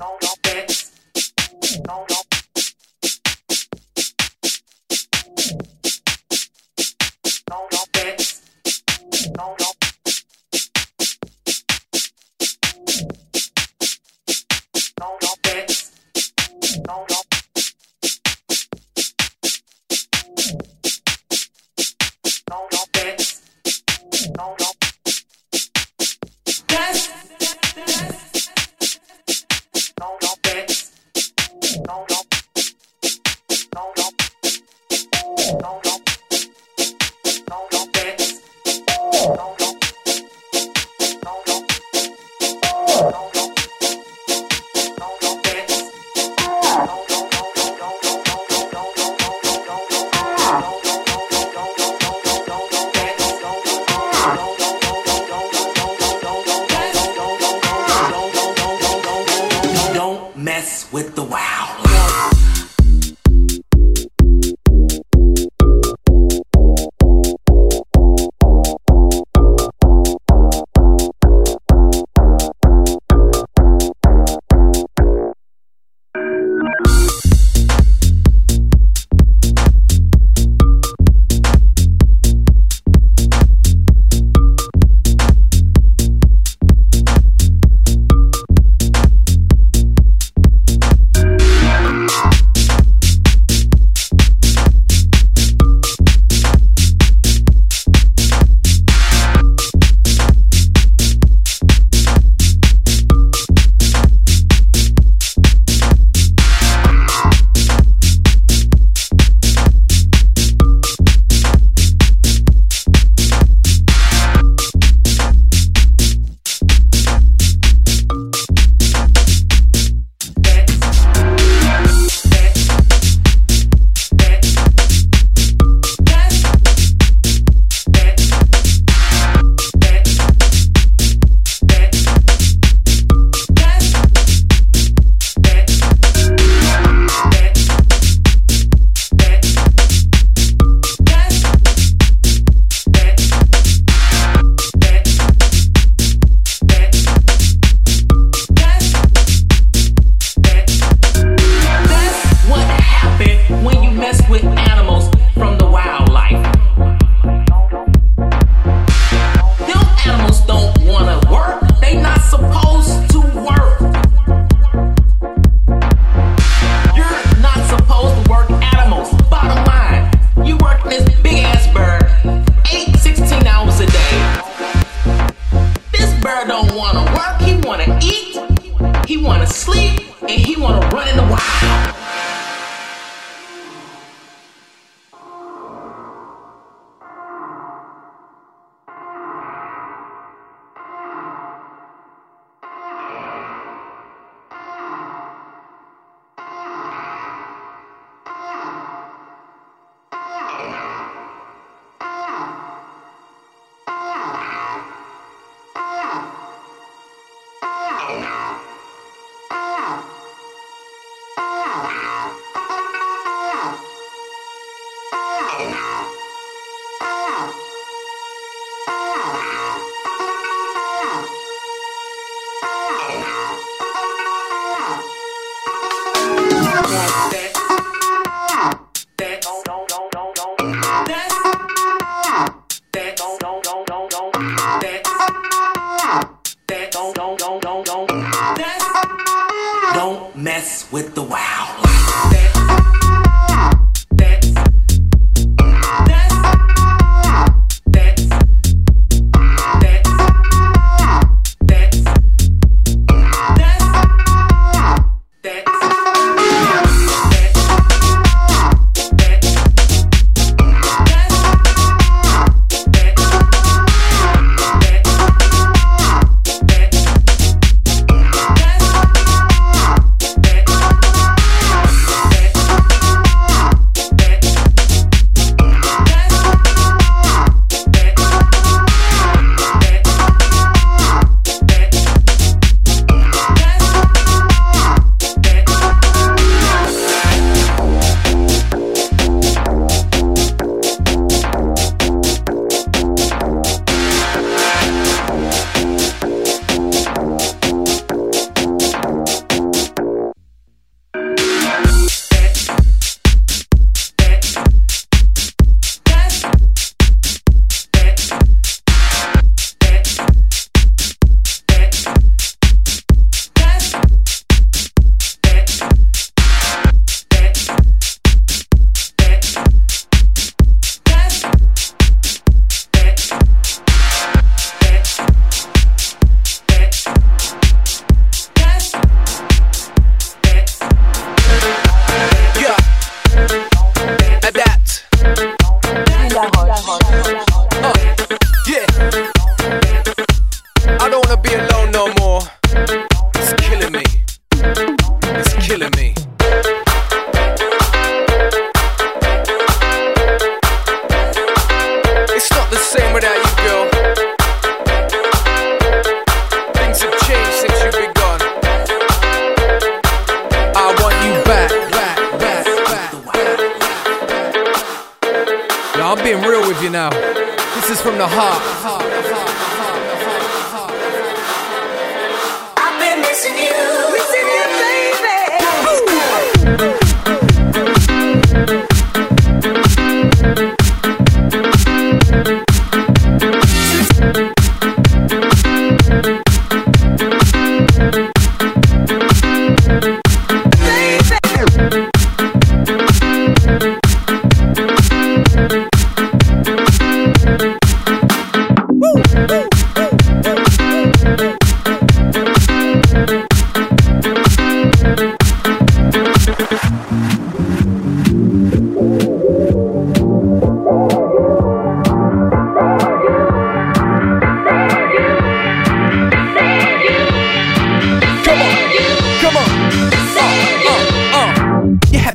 no, no, no, no, no,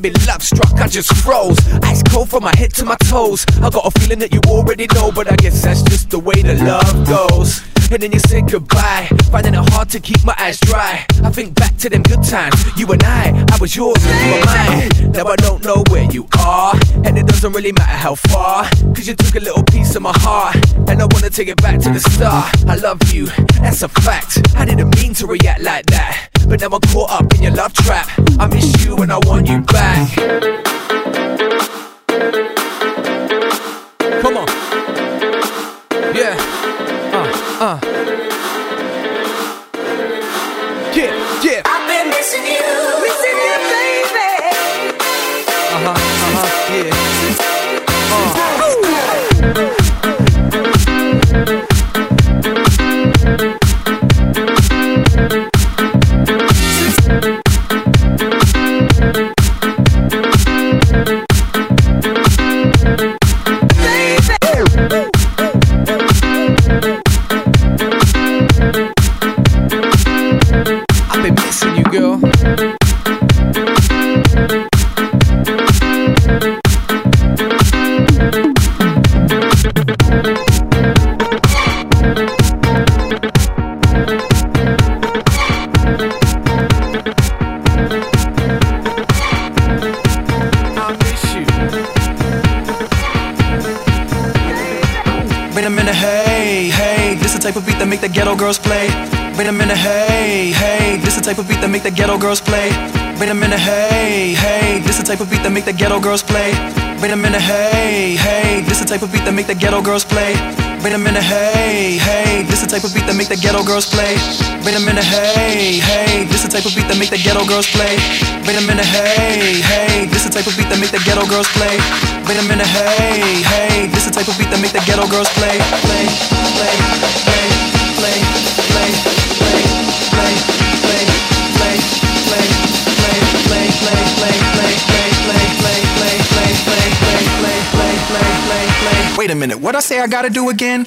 Me love struck, I just froze. Ice cold from my head to my toes. I got a feeling that you already know, but I guess that's just the way the love goes. And then you say goodbye, finding it hard to keep my eyes dry. I think back to them good times, you and I, I was yours and you were mine. Now I don't know where you are, and it doesn't really matter how far. Cause you took a little piece of my heart, and I wanna take it back to the start. I love you, that's a fact. I didn't mean to react like that, but now I'm caught up in your love trap. I miss you and I want you back. Come on. Yeah. Uh, uh. Yeah, yeah. I've been missing you. Missing you, baby. Uh-huh, uh-huh, yeah. Type of beat that make the ghetto girls play. Wait a minute, hey, hey, this the type of beat that make the ghetto girls play. Wait a minute, hey, hey, this the type of beat that make the ghetto girls play. Wait a minute, hey, hey, this the type of beat that make the ghetto girls play. Wait a minute, hey, hey, this the type of beat that make the ghetto girls play. Wait a minute, hey, hey, this the type of beat that make the ghetto girls play. Wait a minute, hey, hey, this the type of beat that make the ghetto girls play. Wait a minute, hey, hey, this the type of beat that make the ghetto girls play, play, play, play, play, play, Wait a minute, what I say I gotta do again?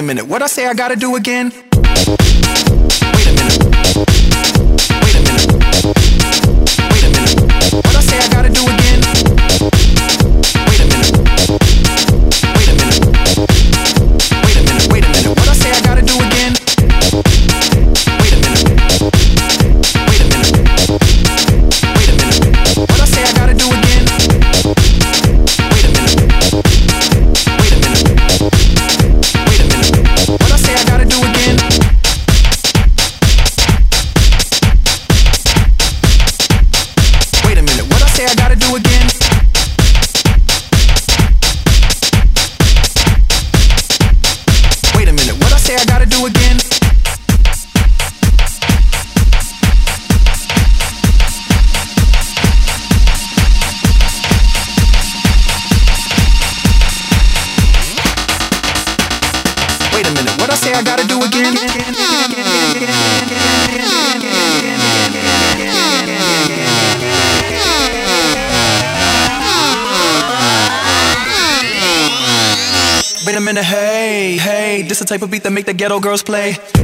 A minute, what I say I gotta do again? Ghetto girls play.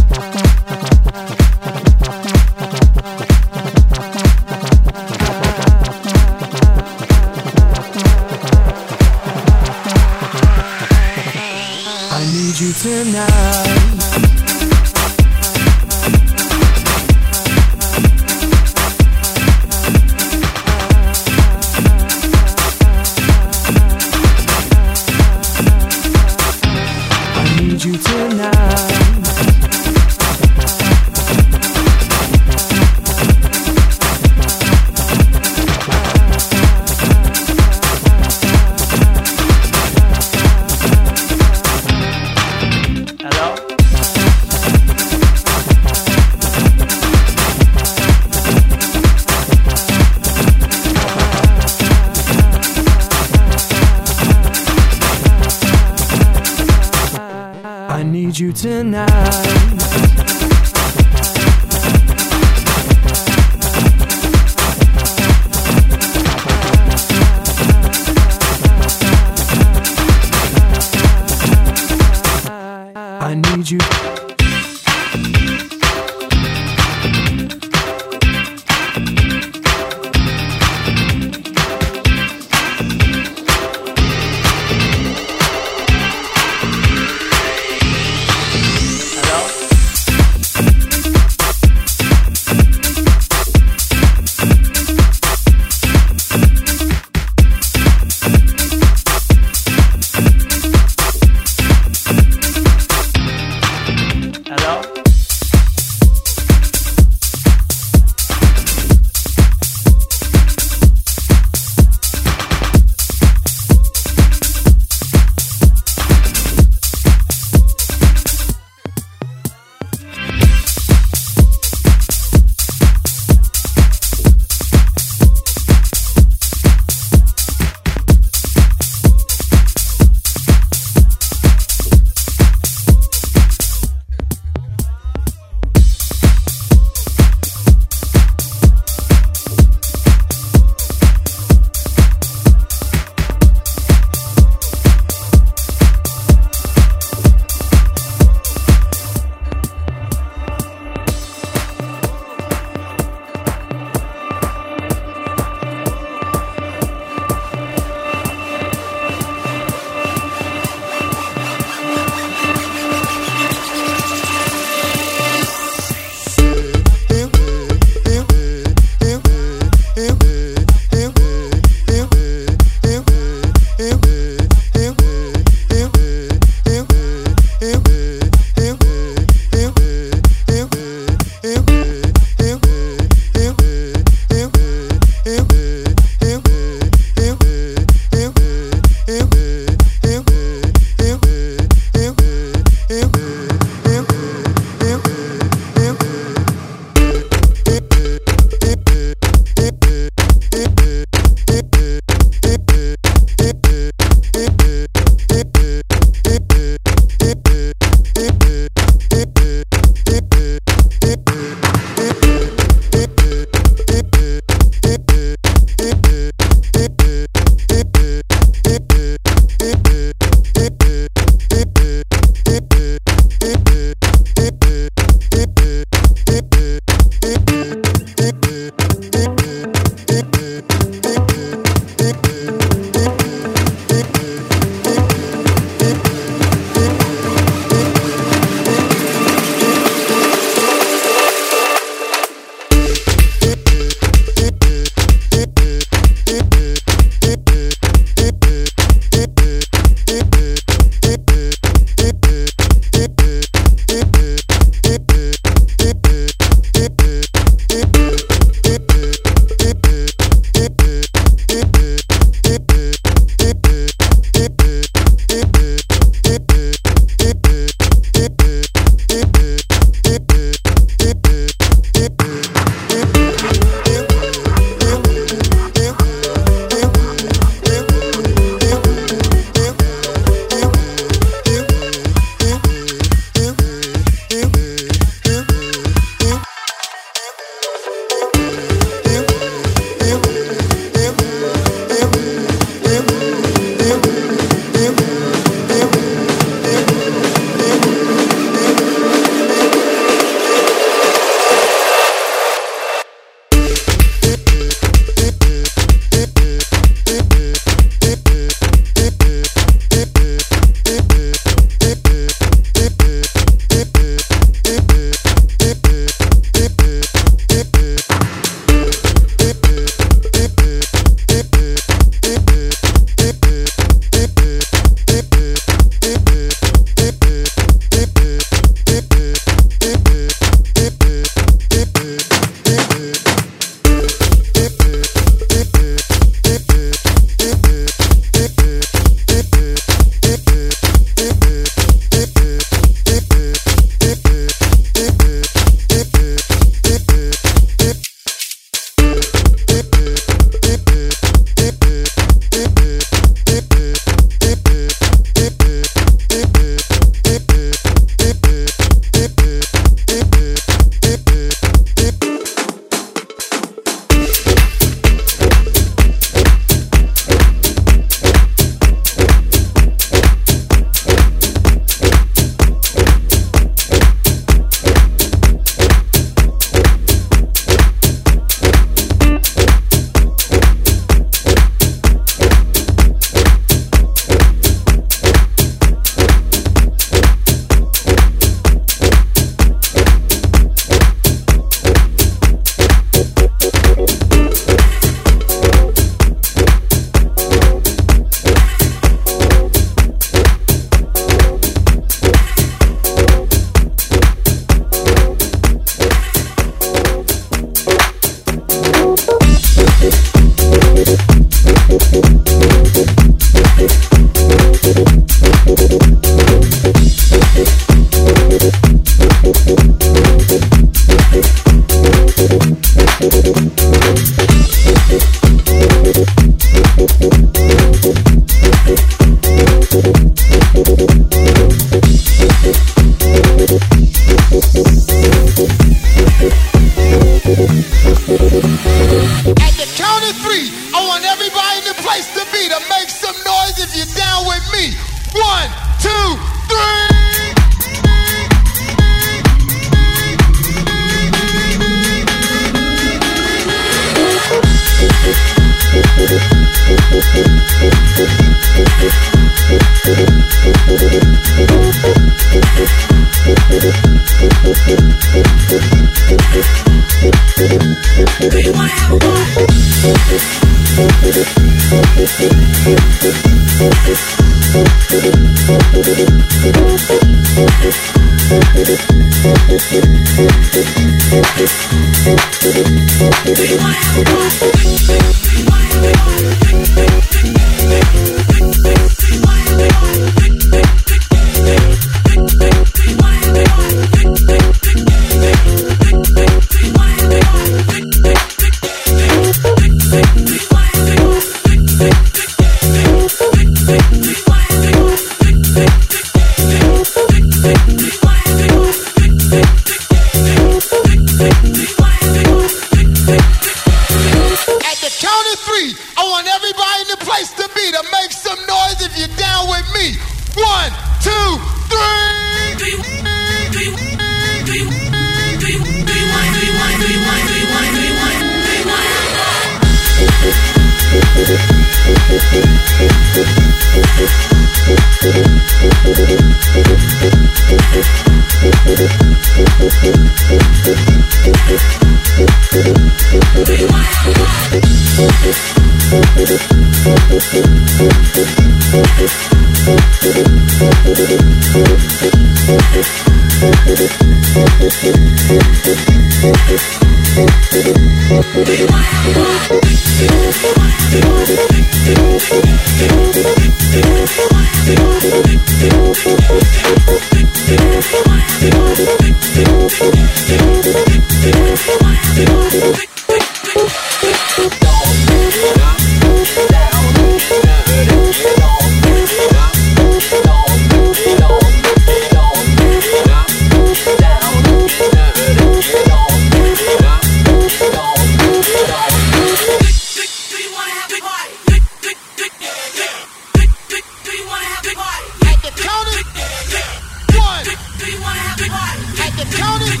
count it.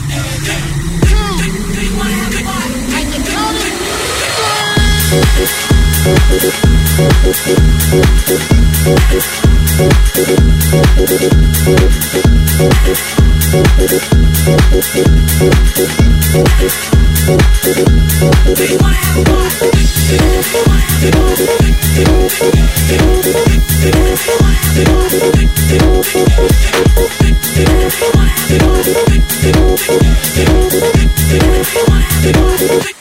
Two. Count it. Three. Thank you.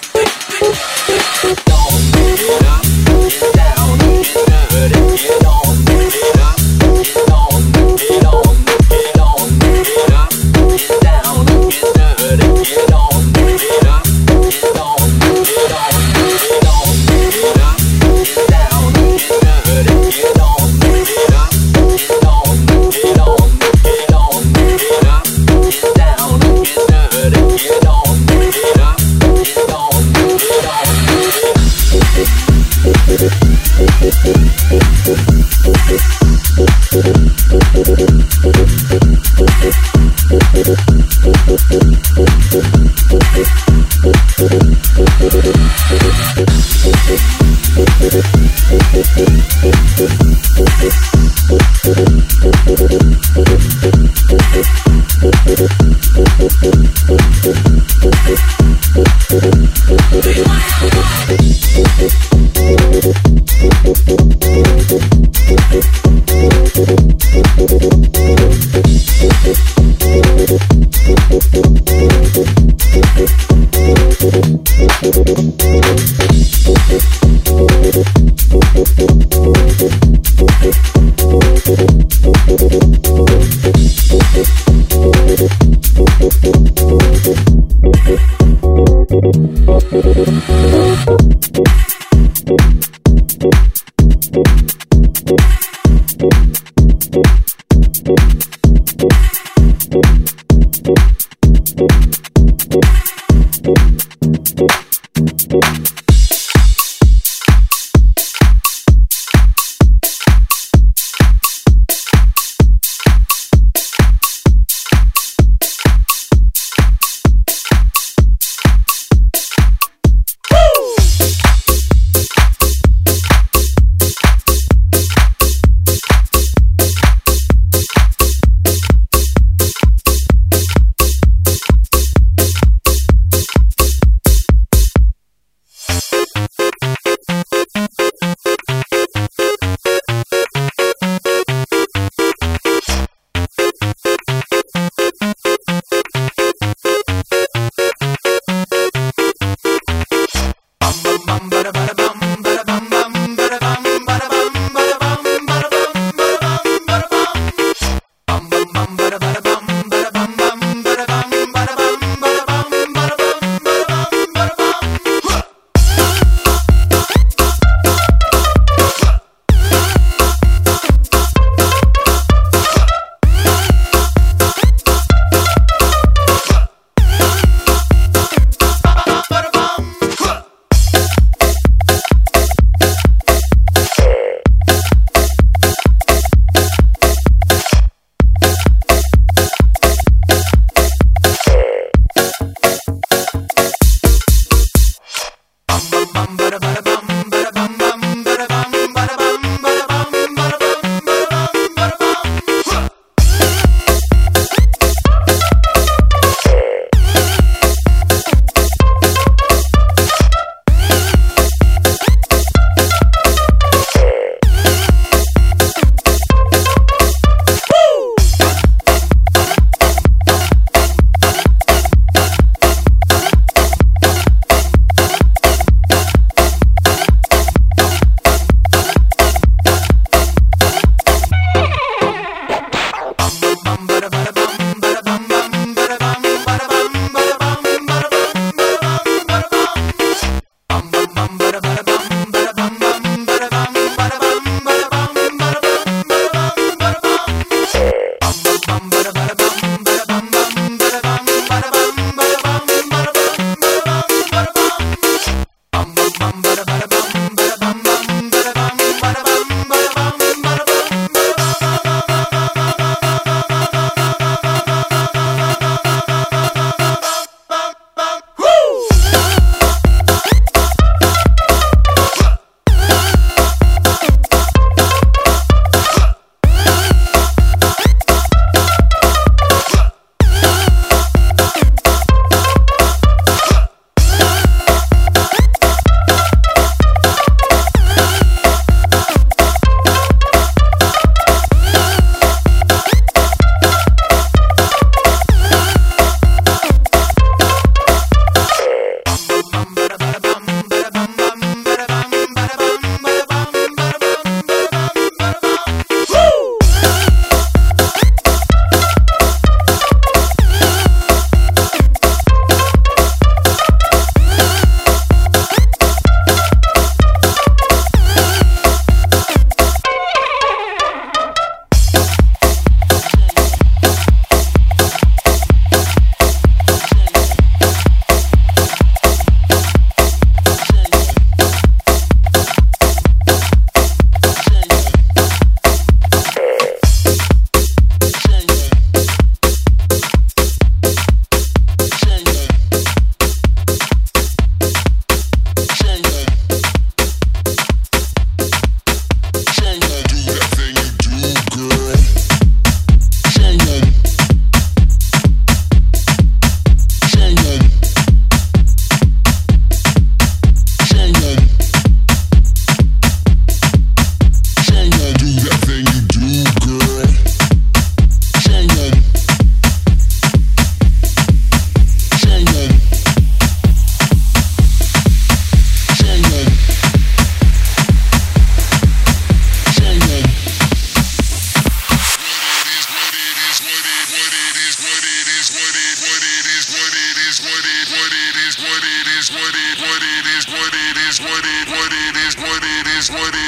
what it is, what it is, what it is, what it is.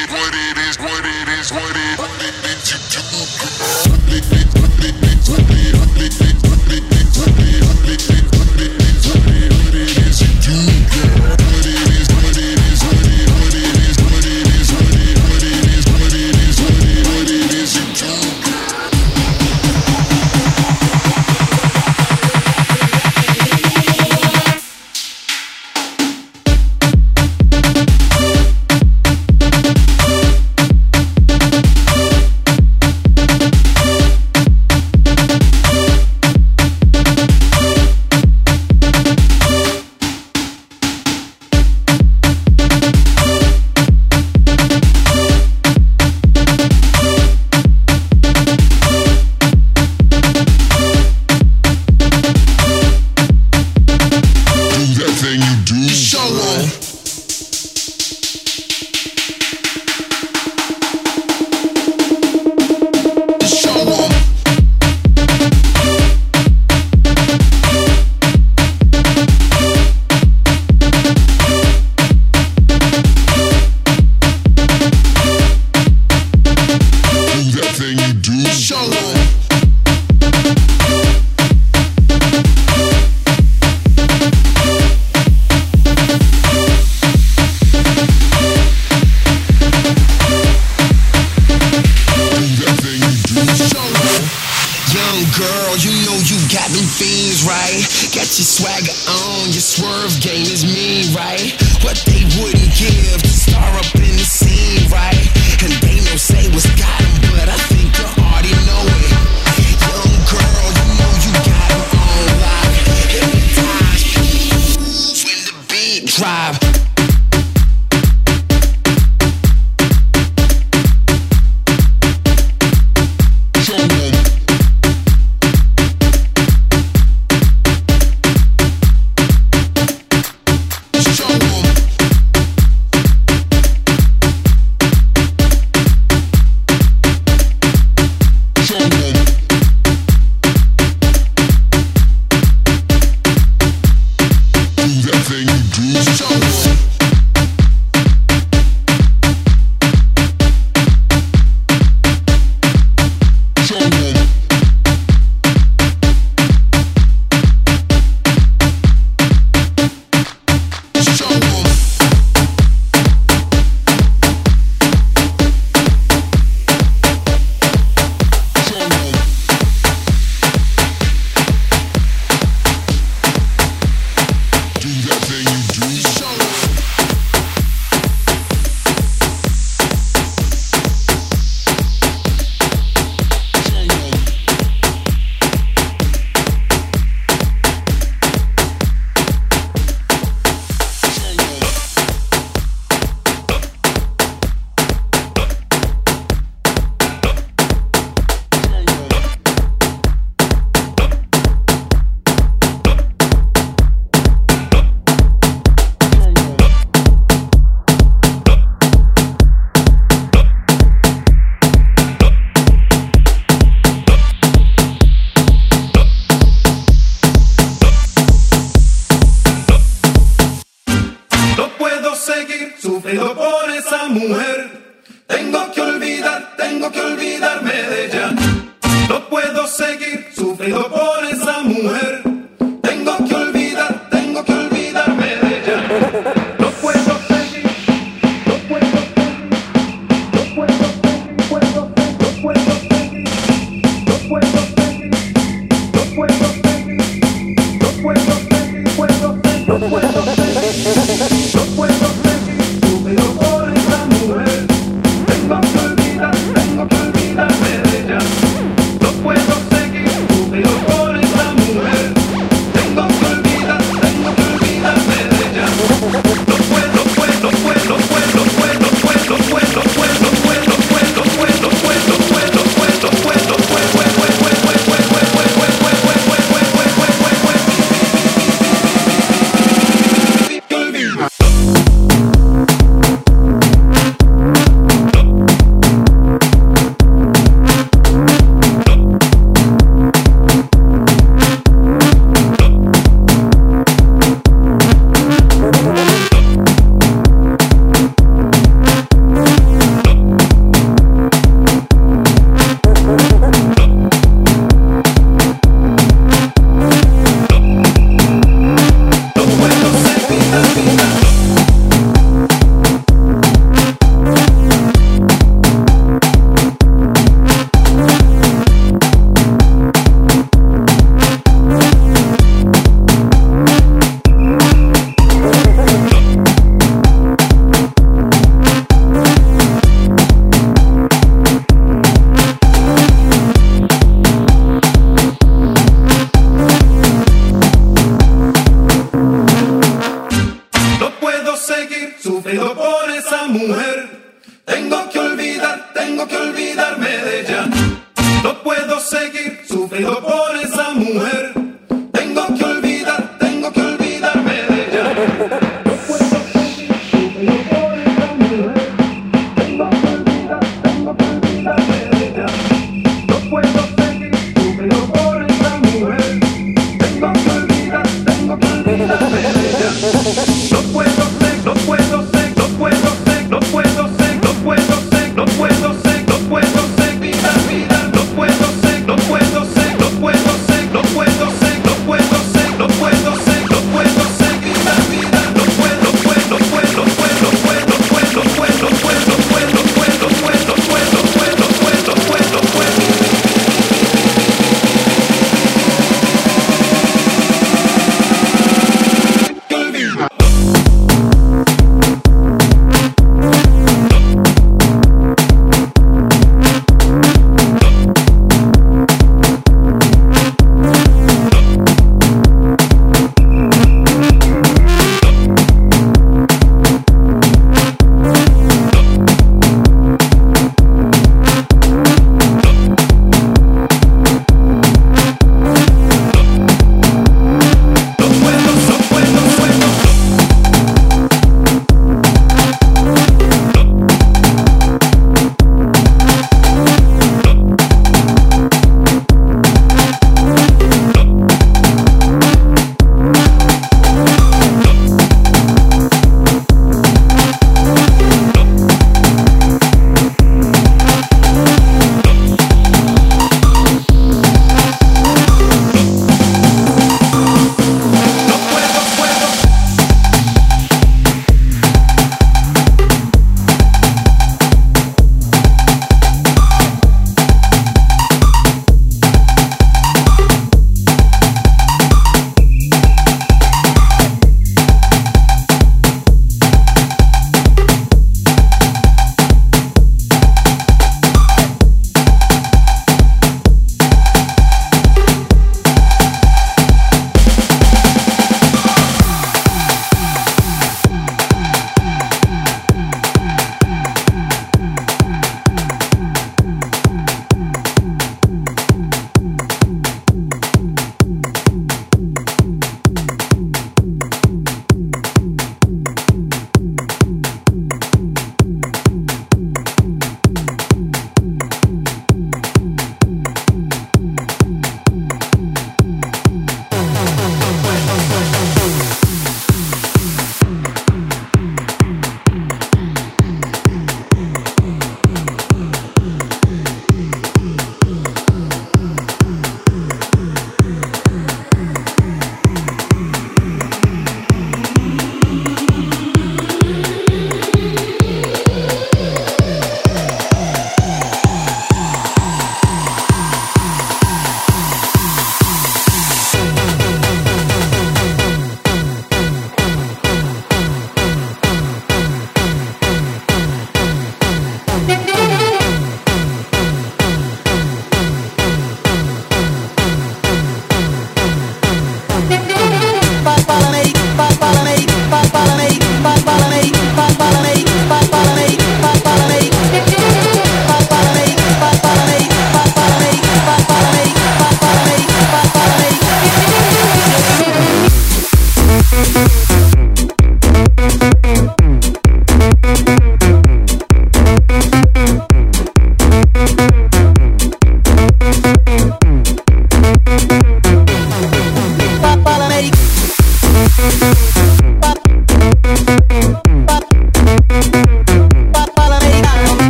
young girl, you know you got them fiends, right? Got your swagger on, your swerve game is mean, right? What they wouldn't give to star up in the scene, right? And they don't say what's got them, but I think you already know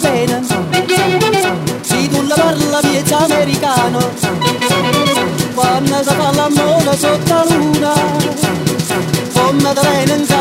bene Si tu la parla piezza americano. Quando si fa la l'amore sotto la luna Come da venenza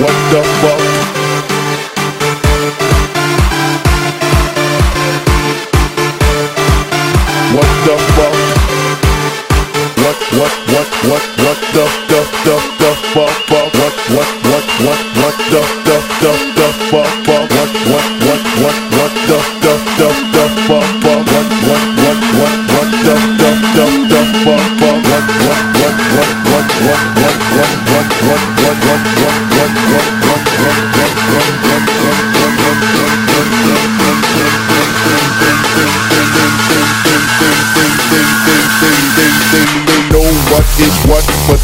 What the fuck? What the fuck? What what what what what the the the the fuck fuck what what what what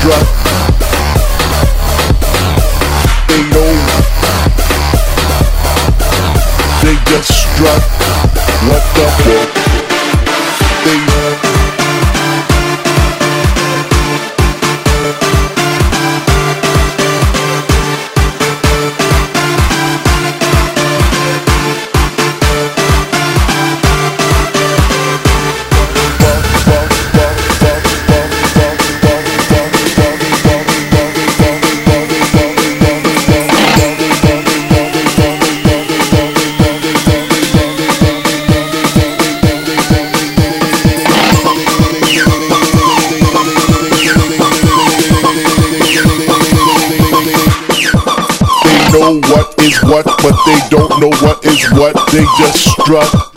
drop. They know. They just drop. What the but they don't know what is what. They just strut